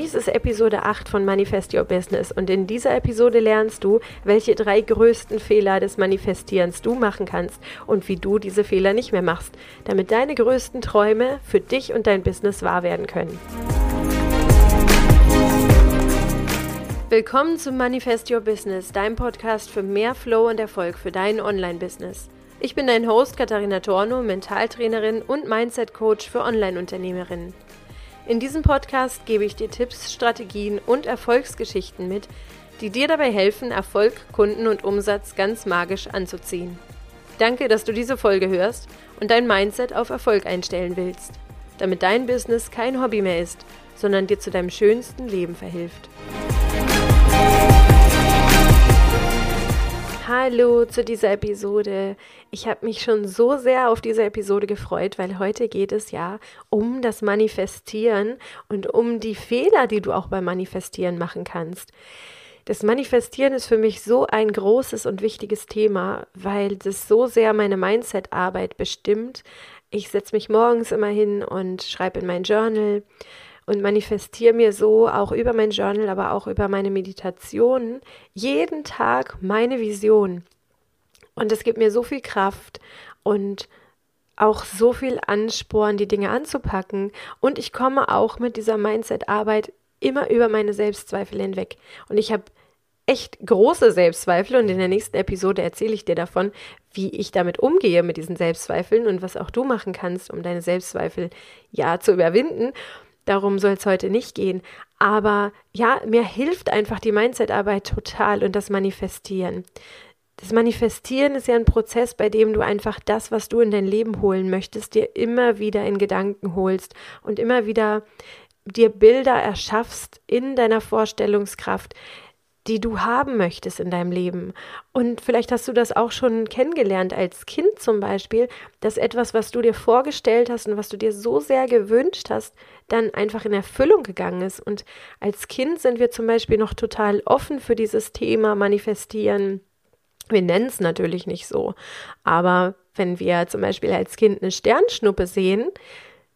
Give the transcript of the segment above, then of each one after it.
Dies ist Episode 8 von Manifest Your Business und in dieser Episode lernst du, welche drei größten Fehler des Manifestierens du machen kannst und wie du diese Fehler nicht mehr machst, damit deine größten Träume für dich und dein Business wahr werden können. Willkommen zum Manifest Your Business, deinem Podcast für mehr Flow und Erfolg für dein Online-Business. Ich bin dein Host Katharina Torno, Mentaltrainerin und Mindset-Coach für Online-Unternehmerinnen. In diesem Podcast gebe ich dir Tipps, Strategien und Erfolgsgeschichten mit, die dir dabei helfen, Erfolg, Kunden und Umsatz ganz magisch anzuziehen. Danke, dass du diese Folge hörst und dein Mindset auf Erfolg einstellen willst, damit dein Business kein Hobby mehr ist, sondern dir zu deinem schönsten Leben verhilft. Hallo zu dieser Episode. Ich habe mich schon so sehr auf diese Episode gefreut, weil heute geht es ja um das Manifestieren und um die Fehler, die du auch beim Manifestieren machen kannst. Das Manifestieren ist für mich so ein großes und wichtiges Thema, weil das so sehr meine Mindset-Arbeit bestimmt. Ich setze mich morgens immer hin und schreibe in mein Journal und manifestiere mir so auch über mein Journal, aber auch über meine Meditationen jeden Tag meine Vision. Und es gibt mir so viel Kraft und auch so viel Ansporn, die Dinge anzupacken. Und ich komme auch mit dieser Mindset-Arbeit immer über meine Selbstzweifel hinweg. Und ich habe echt große Selbstzweifel und in der nächsten Episode erzähle ich dir davon, wie ich damit umgehe mit diesen Selbstzweifeln und was auch du machen kannst, um deine Selbstzweifel ja zu überwinden. Darum soll es heute nicht gehen. Aber ja, mir hilft einfach die Mindset-Arbeit total und das Manifestieren. Das Manifestieren ist ja ein Prozess, bei dem du einfach das, was du in dein Leben holen möchtest, dir immer wieder in Gedanken holst und immer wieder dir Bilder erschaffst in deiner Vorstellungskraft, die du haben möchtest in deinem Leben. Und vielleicht hast du das auch schon kennengelernt als Kind zum Beispiel, dass etwas, was du dir vorgestellt hast und was du dir so sehr gewünscht hast, dann einfach in Erfüllung gegangen ist. Und als Kind sind wir zum Beispiel noch total offen für dieses Thema Manifestieren. Wir nennen es natürlich nicht so, aber wenn wir zum Beispiel als Kind eine Sternschnuppe sehen,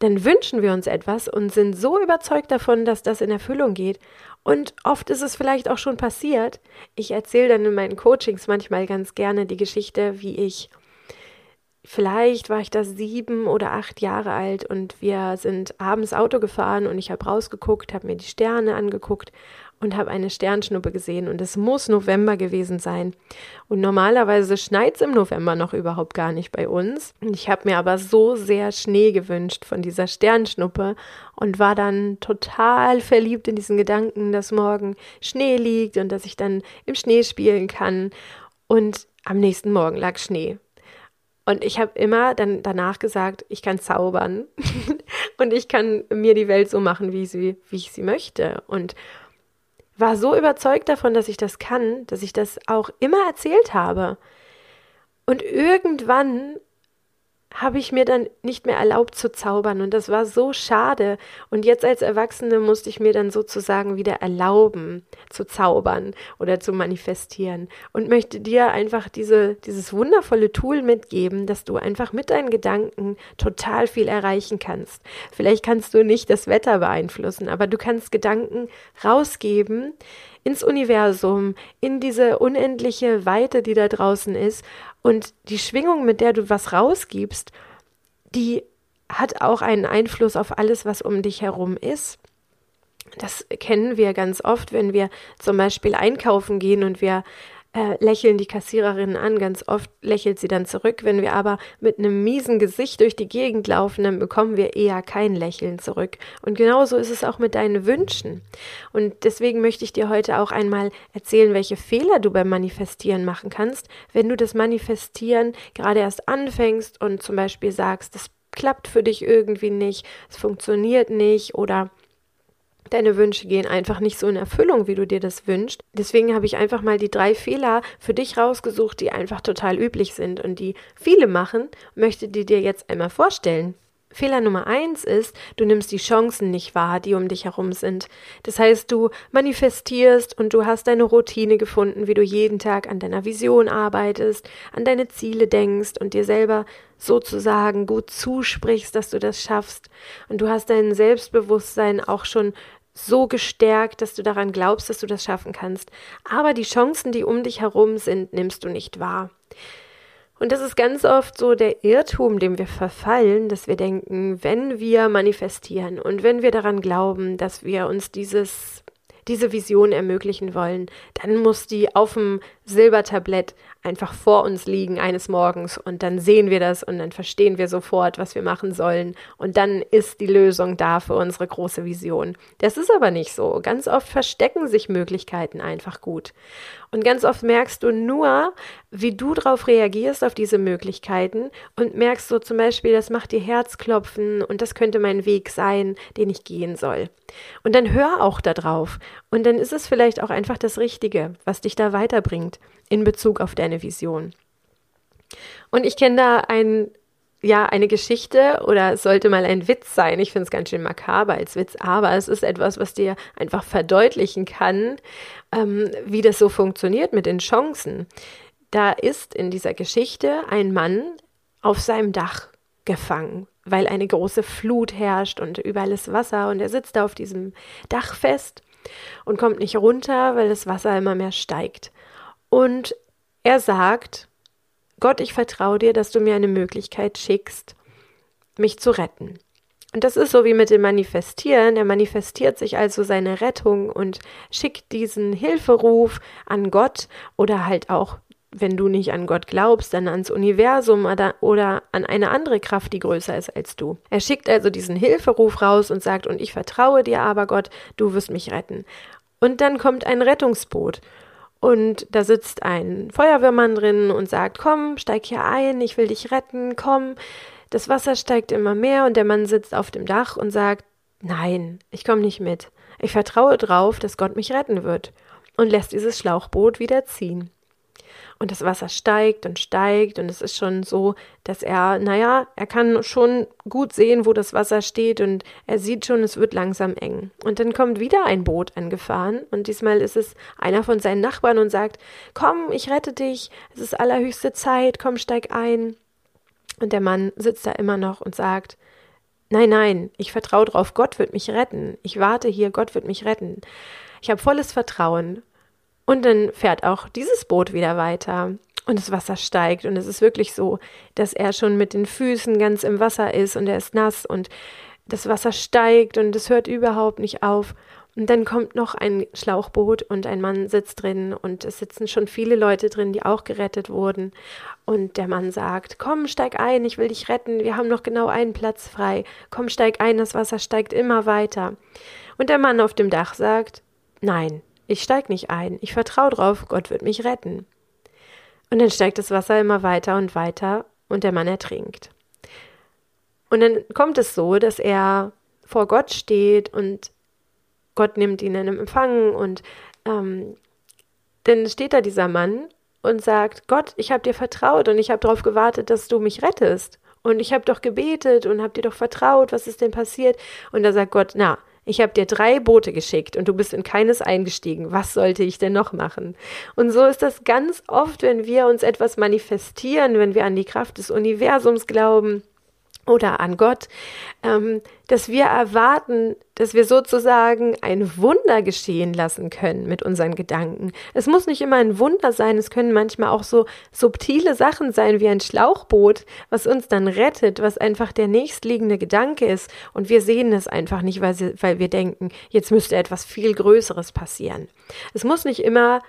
dann wünschen wir uns etwas und sind so überzeugt davon, dass das in Erfüllung geht. Und oft ist es vielleicht auch schon passiert. Ich erzähle dann in meinen Coachings manchmal ganz gerne die Geschichte, wie ich vielleicht war ich da sieben oder acht Jahre alt und wir sind abends Auto gefahren und ich habe rausgeguckt, habe mir die Sterne angeguckt und habe eine Sternschnuppe gesehen und es muss November gewesen sein. Und normalerweise schneit es im November noch überhaupt gar nicht bei uns. Ich habe mir aber so sehr Schnee gewünscht von dieser Sternschnuppe und war dann total verliebt in diesen Gedanken, dass morgen Schnee liegt und dass ich dann im Schnee spielen kann. Und am nächsten Morgen lag Schnee. Und ich habe immer dann danach gesagt, ich kann zaubern und ich kann mir die Welt so machen, wie, sie, wie ich sie möchte. Und war so überzeugt davon, dass ich das kann, dass ich das auch immer erzählt habe. Und irgendwann habe ich mir dann nicht mehr erlaubt zu zaubern und das war so schade. Und jetzt als Erwachsene musste ich mir dann sozusagen wieder erlauben zu zaubern oder zu manifestieren und möchte dir einfach diese, dieses wundervolle Tool mitgeben, dass du einfach mit deinen Gedanken total viel erreichen kannst. Vielleicht kannst du nicht das Wetter beeinflussen, aber du kannst Gedanken rausgeben ins Universum, in diese unendliche Weite, die da draußen ist und die Schwingung, mit der du was rausgibst, die hat auch einen Einfluss auf alles, was um dich herum ist. Das kennen wir ganz oft, wenn wir zum Beispiel einkaufen gehen und wir äh, lächeln die Kassiererinnen an. Ganz oft lächelt sie dann zurück. Wenn wir aber mit einem miesen Gesicht durch die Gegend laufen, dann bekommen wir eher kein Lächeln zurück. Und genauso ist es auch mit deinen Wünschen. Und deswegen möchte ich dir heute auch einmal erzählen, welche Fehler du beim Manifestieren machen kannst, wenn du das Manifestieren gerade erst anfängst und zum Beispiel sagst, das klappt für dich irgendwie nicht, es funktioniert nicht oder Deine Wünsche gehen einfach nicht so in Erfüllung, wie du dir das wünschst. Deswegen habe ich einfach mal die drei Fehler für dich rausgesucht, die einfach total üblich sind und die viele machen, möchte die dir jetzt einmal vorstellen. Fehler Nummer eins ist, du nimmst die Chancen nicht wahr, die um dich herum sind. Das heißt, du manifestierst und du hast deine Routine gefunden, wie du jeden Tag an deiner Vision arbeitest, an deine Ziele denkst und dir selber sozusagen gut zusprichst, dass du das schaffst. Und du hast dein Selbstbewusstsein auch schon so gestärkt, dass du daran glaubst, dass du das schaffen kannst. Aber die Chancen, die um dich herum sind, nimmst du nicht wahr. Und das ist ganz oft so der Irrtum, dem wir verfallen, dass wir denken, wenn wir manifestieren und wenn wir daran glauben, dass wir uns dieses diese Vision ermöglichen wollen, dann muss die auf dem Silbertablett einfach vor uns liegen eines Morgens und dann sehen wir das und dann verstehen wir sofort, was wir machen sollen und dann ist die Lösung da für unsere große Vision. Das ist aber nicht so. Ganz oft verstecken sich Möglichkeiten einfach gut. Und ganz oft merkst du nur, wie du darauf reagierst auf diese Möglichkeiten und merkst so zum Beispiel, das macht dir Herzklopfen und das könnte mein Weg sein, den ich gehen soll. Und dann hör auch darauf und dann ist es vielleicht auch einfach das Richtige, was dich da weiterbringt in Bezug auf deine Vision. Und ich kenne da ein ja, eine Geschichte oder es sollte mal ein Witz sein. Ich finde es ganz schön makaber als Witz, aber es ist etwas, was dir einfach verdeutlichen kann, ähm, wie das so funktioniert mit den Chancen. Da ist in dieser Geschichte ein Mann auf seinem Dach gefangen, weil eine große Flut herrscht und überall ist Wasser und er sitzt da auf diesem Dach fest und kommt nicht runter, weil das Wasser immer mehr steigt. Und er sagt, Gott, ich vertraue dir, dass du mir eine Möglichkeit schickst, mich zu retten. Und das ist so wie mit dem Manifestieren. Er manifestiert sich also seine Rettung und schickt diesen Hilferuf an Gott oder halt auch, wenn du nicht an Gott glaubst, dann ans Universum oder, oder an eine andere Kraft, die größer ist als du. Er schickt also diesen Hilferuf raus und sagt, und ich vertraue dir aber Gott, du wirst mich retten. Und dann kommt ein Rettungsboot und da sitzt ein Feuerwehrmann drin und sagt, komm, steig hier ein, ich will dich retten, komm. Das Wasser steigt immer mehr und der Mann sitzt auf dem Dach und sagt, nein, ich komme nicht mit. Ich vertraue drauf, dass Gott mich retten wird und lässt dieses Schlauchboot wieder ziehen und das Wasser steigt und steigt und es ist schon so, dass er, naja, er kann schon gut sehen, wo das Wasser steht und er sieht schon, es wird langsam eng. Und dann kommt wieder ein Boot angefahren und diesmal ist es einer von seinen Nachbarn und sagt, komm, ich rette dich, es ist allerhöchste Zeit, komm, steig ein. Und der Mann sitzt da immer noch und sagt, Nein, nein, ich vertraue drauf, Gott wird mich retten. Ich warte hier, Gott wird mich retten. Ich habe volles Vertrauen. Und dann fährt auch dieses Boot wieder weiter und das Wasser steigt und es ist wirklich so, dass er schon mit den Füßen ganz im Wasser ist und er ist nass und das Wasser steigt und es hört überhaupt nicht auf. Und dann kommt noch ein Schlauchboot und ein Mann sitzt drin und es sitzen schon viele Leute drin, die auch gerettet wurden. Und der Mann sagt, komm, steig ein, ich will dich retten, wir haben noch genau einen Platz frei. Komm, steig ein, das Wasser steigt immer weiter. Und der Mann auf dem Dach sagt, nein, ich steig nicht ein. Ich vertraue drauf, Gott wird mich retten. Und dann steigt das Wasser immer weiter und weiter und der Mann ertrinkt. Und dann kommt es so, dass er vor Gott steht und Gott nimmt ihn in Empfang und ähm, dann steht da dieser Mann und sagt, Gott, ich habe dir vertraut und ich habe darauf gewartet, dass du mich rettest. Und ich habe doch gebetet und habe dir doch vertraut, was ist denn passiert? Und da sagt Gott, na, ich habe dir drei Boote geschickt und du bist in keines eingestiegen. Was sollte ich denn noch machen? Und so ist das ganz oft, wenn wir uns etwas manifestieren, wenn wir an die Kraft des Universums glauben, oder an Gott, ähm, dass wir erwarten, dass wir sozusagen ein Wunder geschehen lassen können mit unseren Gedanken. Es muss nicht immer ein Wunder sein, es können manchmal auch so subtile Sachen sein wie ein Schlauchboot, was uns dann rettet, was einfach der nächstliegende Gedanke ist und wir sehen es einfach nicht, weil, sie, weil wir denken, jetzt müsste etwas viel Größeres passieren. Es muss nicht immer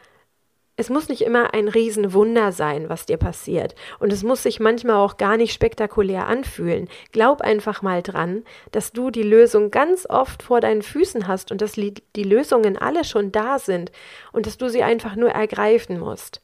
es muss nicht immer ein Riesenwunder sein, was dir passiert. Und es muss sich manchmal auch gar nicht spektakulär anfühlen. Glaub einfach mal dran, dass du die Lösung ganz oft vor deinen Füßen hast und dass die Lösungen alle schon da sind und dass du sie einfach nur ergreifen musst.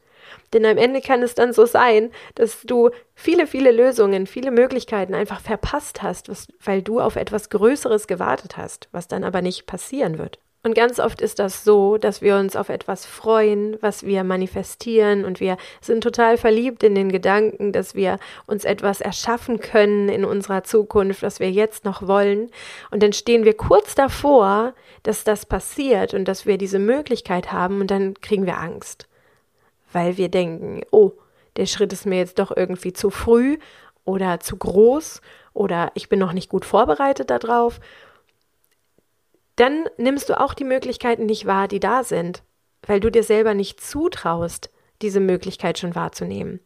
Denn am Ende kann es dann so sein, dass du viele, viele Lösungen, viele Möglichkeiten einfach verpasst hast, was, weil du auf etwas Größeres gewartet hast, was dann aber nicht passieren wird. Und ganz oft ist das so, dass wir uns auf etwas freuen, was wir manifestieren. Und wir sind total verliebt in den Gedanken, dass wir uns etwas erschaffen können in unserer Zukunft, was wir jetzt noch wollen. Und dann stehen wir kurz davor, dass das passiert und dass wir diese Möglichkeit haben. Und dann kriegen wir Angst, weil wir denken, oh, der Schritt ist mir jetzt doch irgendwie zu früh oder zu groß oder ich bin noch nicht gut vorbereitet darauf dann nimmst du auch die Möglichkeiten nicht wahr, die da sind, weil du dir selber nicht zutraust, diese Möglichkeit schon wahrzunehmen.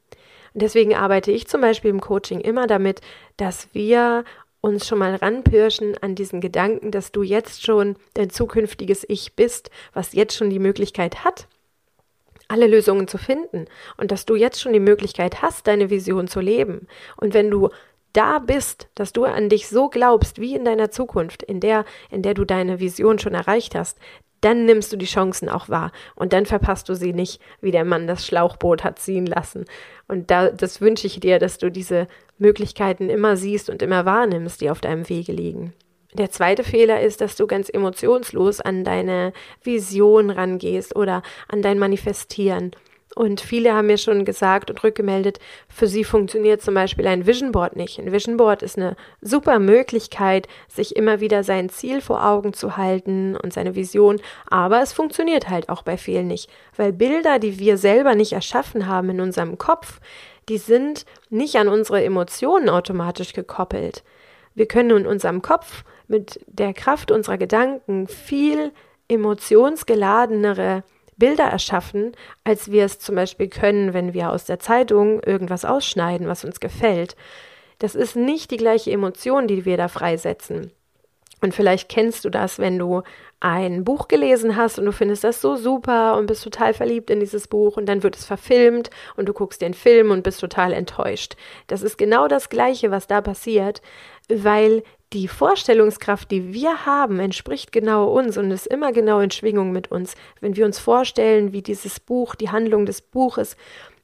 Und deswegen arbeite ich zum Beispiel im Coaching immer damit, dass wir uns schon mal ranpirschen an diesen Gedanken, dass du jetzt schon dein zukünftiges Ich bist, was jetzt schon die Möglichkeit hat, alle Lösungen zu finden und dass du jetzt schon die Möglichkeit hast, deine Vision zu leben. Und wenn du da bist, dass du an dich so glaubst wie in deiner Zukunft, in der, in der du deine Vision schon erreicht hast, dann nimmst du die Chancen auch wahr und dann verpasst du sie nicht, wie der Mann das Schlauchboot hat ziehen lassen. Und da, das wünsche ich dir, dass du diese Möglichkeiten immer siehst und immer wahrnimmst, die auf deinem Wege liegen. Der zweite Fehler ist, dass du ganz emotionslos an deine Vision rangehst oder an dein Manifestieren und viele haben mir schon gesagt und rückgemeldet, für sie funktioniert zum Beispiel ein Vision Board nicht. Ein Vision Board ist eine super Möglichkeit, sich immer wieder sein Ziel vor Augen zu halten und seine Vision, aber es funktioniert halt auch bei vielen nicht, weil Bilder, die wir selber nicht erschaffen haben in unserem Kopf, die sind nicht an unsere Emotionen automatisch gekoppelt. Wir können in unserem Kopf mit der Kraft unserer Gedanken viel emotionsgeladenere Bilder erschaffen, als wir es zum Beispiel können, wenn wir aus der Zeitung irgendwas ausschneiden, was uns gefällt. Das ist nicht die gleiche Emotion, die wir da freisetzen. Und vielleicht kennst du das, wenn du ein Buch gelesen hast und du findest das so super und bist total verliebt in dieses Buch und dann wird es verfilmt und du guckst den Film und bist total enttäuscht. Das ist genau das Gleiche, was da passiert, weil die Vorstellungskraft, die wir haben, entspricht genau uns und ist immer genau in Schwingung mit uns. Wenn wir uns vorstellen, wie dieses Buch, die Handlung des Buches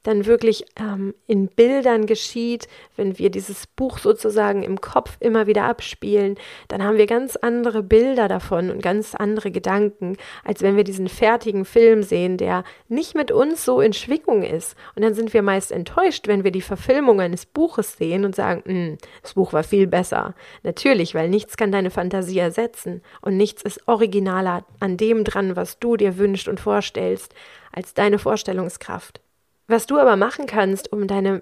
dann wirklich ähm, in Bildern geschieht, wenn wir dieses Buch sozusagen im Kopf immer wieder abspielen, dann haben wir ganz andere Bilder davon und ganz andere Gedanken, als wenn wir diesen fertigen Film sehen, der nicht mit uns so in Schwingung ist. Und dann sind wir meist enttäuscht, wenn wir die Verfilmung eines Buches sehen und sagen, hm, das Buch war viel besser. Natürlich, weil nichts kann deine Fantasie ersetzen und nichts ist originaler an dem dran, was du dir wünschst und vorstellst, als deine Vorstellungskraft. Was du aber machen kannst, um deine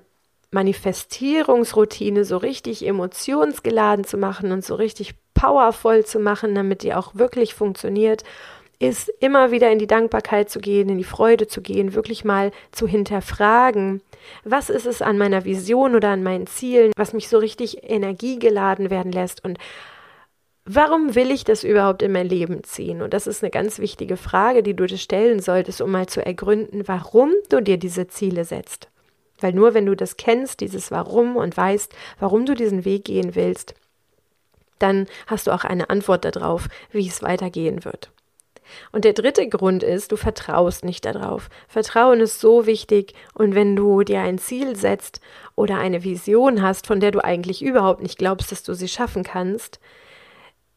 Manifestierungsroutine so richtig emotionsgeladen zu machen und so richtig powervoll zu machen, damit die auch wirklich funktioniert, ist immer wieder in die Dankbarkeit zu gehen, in die Freude zu gehen, wirklich mal zu hinterfragen, was ist es an meiner Vision oder an meinen Zielen, was mich so richtig energiegeladen werden lässt und Warum will ich das überhaupt in mein Leben ziehen? Und das ist eine ganz wichtige Frage, die du dir stellen solltest, um mal zu ergründen, warum du dir diese Ziele setzt. Weil nur wenn du das kennst, dieses Warum und weißt, warum du diesen Weg gehen willst, dann hast du auch eine Antwort darauf, wie es weitergehen wird. Und der dritte Grund ist, du vertraust nicht darauf. Vertrauen ist so wichtig und wenn du dir ein Ziel setzt oder eine Vision hast, von der du eigentlich überhaupt nicht glaubst, dass du sie schaffen kannst,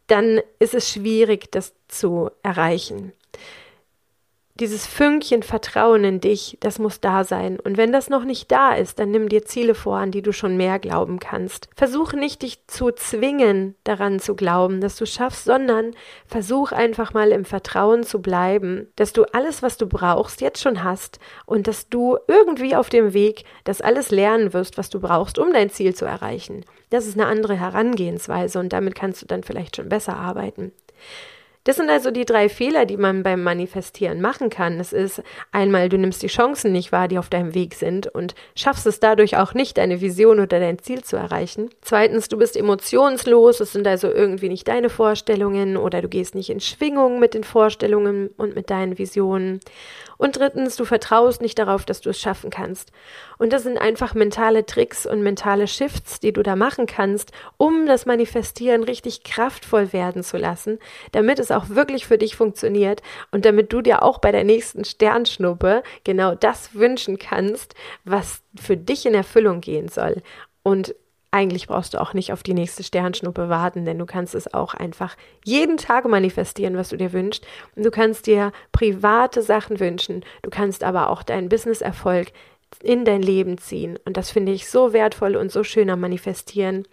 dann ist es schwierig, das zu erreichen dieses Fünkchen Vertrauen in dich, das muss da sein. Und wenn das noch nicht da ist, dann nimm dir Ziele vor, an die du schon mehr glauben kannst. Versuch nicht, dich zu zwingen, daran zu glauben, dass du schaffst, sondern versuch einfach mal im Vertrauen zu bleiben, dass du alles, was du brauchst, jetzt schon hast und dass du irgendwie auf dem Weg das alles lernen wirst, was du brauchst, um dein Ziel zu erreichen. Das ist eine andere Herangehensweise und damit kannst du dann vielleicht schon besser arbeiten. Das sind also die drei Fehler, die man beim Manifestieren machen kann. Es ist einmal, du nimmst die Chancen nicht wahr, die auf deinem Weg sind und schaffst es dadurch auch nicht, deine Vision oder dein Ziel zu erreichen. Zweitens, du bist emotionslos, es sind also irgendwie nicht deine Vorstellungen oder du gehst nicht in Schwingung mit den Vorstellungen und mit deinen Visionen. Und drittens, du vertraust nicht darauf, dass du es schaffen kannst. Und das sind einfach mentale Tricks und mentale Shifts, die du da machen kannst, um das Manifestieren richtig kraftvoll werden zu lassen, damit es auch wirklich für dich funktioniert und damit du dir auch bei der nächsten Sternschnuppe genau das wünschen kannst, was für dich in Erfüllung gehen soll. Und eigentlich brauchst du auch nicht auf die nächste Sternschnuppe warten, denn du kannst es auch einfach jeden Tag manifestieren, was du dir wünschst. Und du kannst dir private Sachen wünschen. Du kannst aber auch deinen Businesserfolg in dein Leben ziehen. Und das finde ich so wertvoll und so schön am Manifestieren.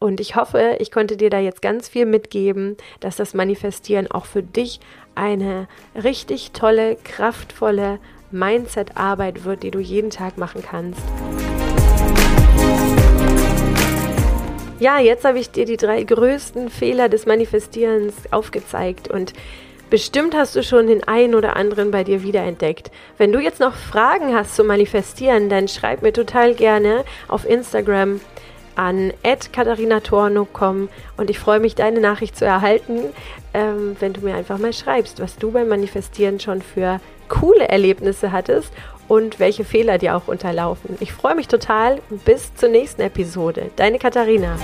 Und ich hoffe, ich konnte dir da jetzt ganz viel mitgeben, dass das Manifestieren auch für dich eine richtig tolle, kraftvolle Mindset-Arbeit wird, die du jeden Tag machen kannst. Ja, jetzt habe ich dir die drei größten Fehler des Manifestierens aufgezeigt und Bestimmt hast du schon den einen oder anderen bei dir wiederentdeckt. Wenn du jetzt noch Fragen hast zum Manifestieren, dann schreib mir total gerne auf Instagram an katharinatorno.com und ich freue mich, deine Nachricht zu erhalten, ähm, wenn du mir einfach mal schreibst, was du beim Manifestieren schon für coole Erlebnisse hattest und welche Fehler dir auch unterlaufen. Ich freue mich total. Bis zur nächsten Episode. Deine Katharina.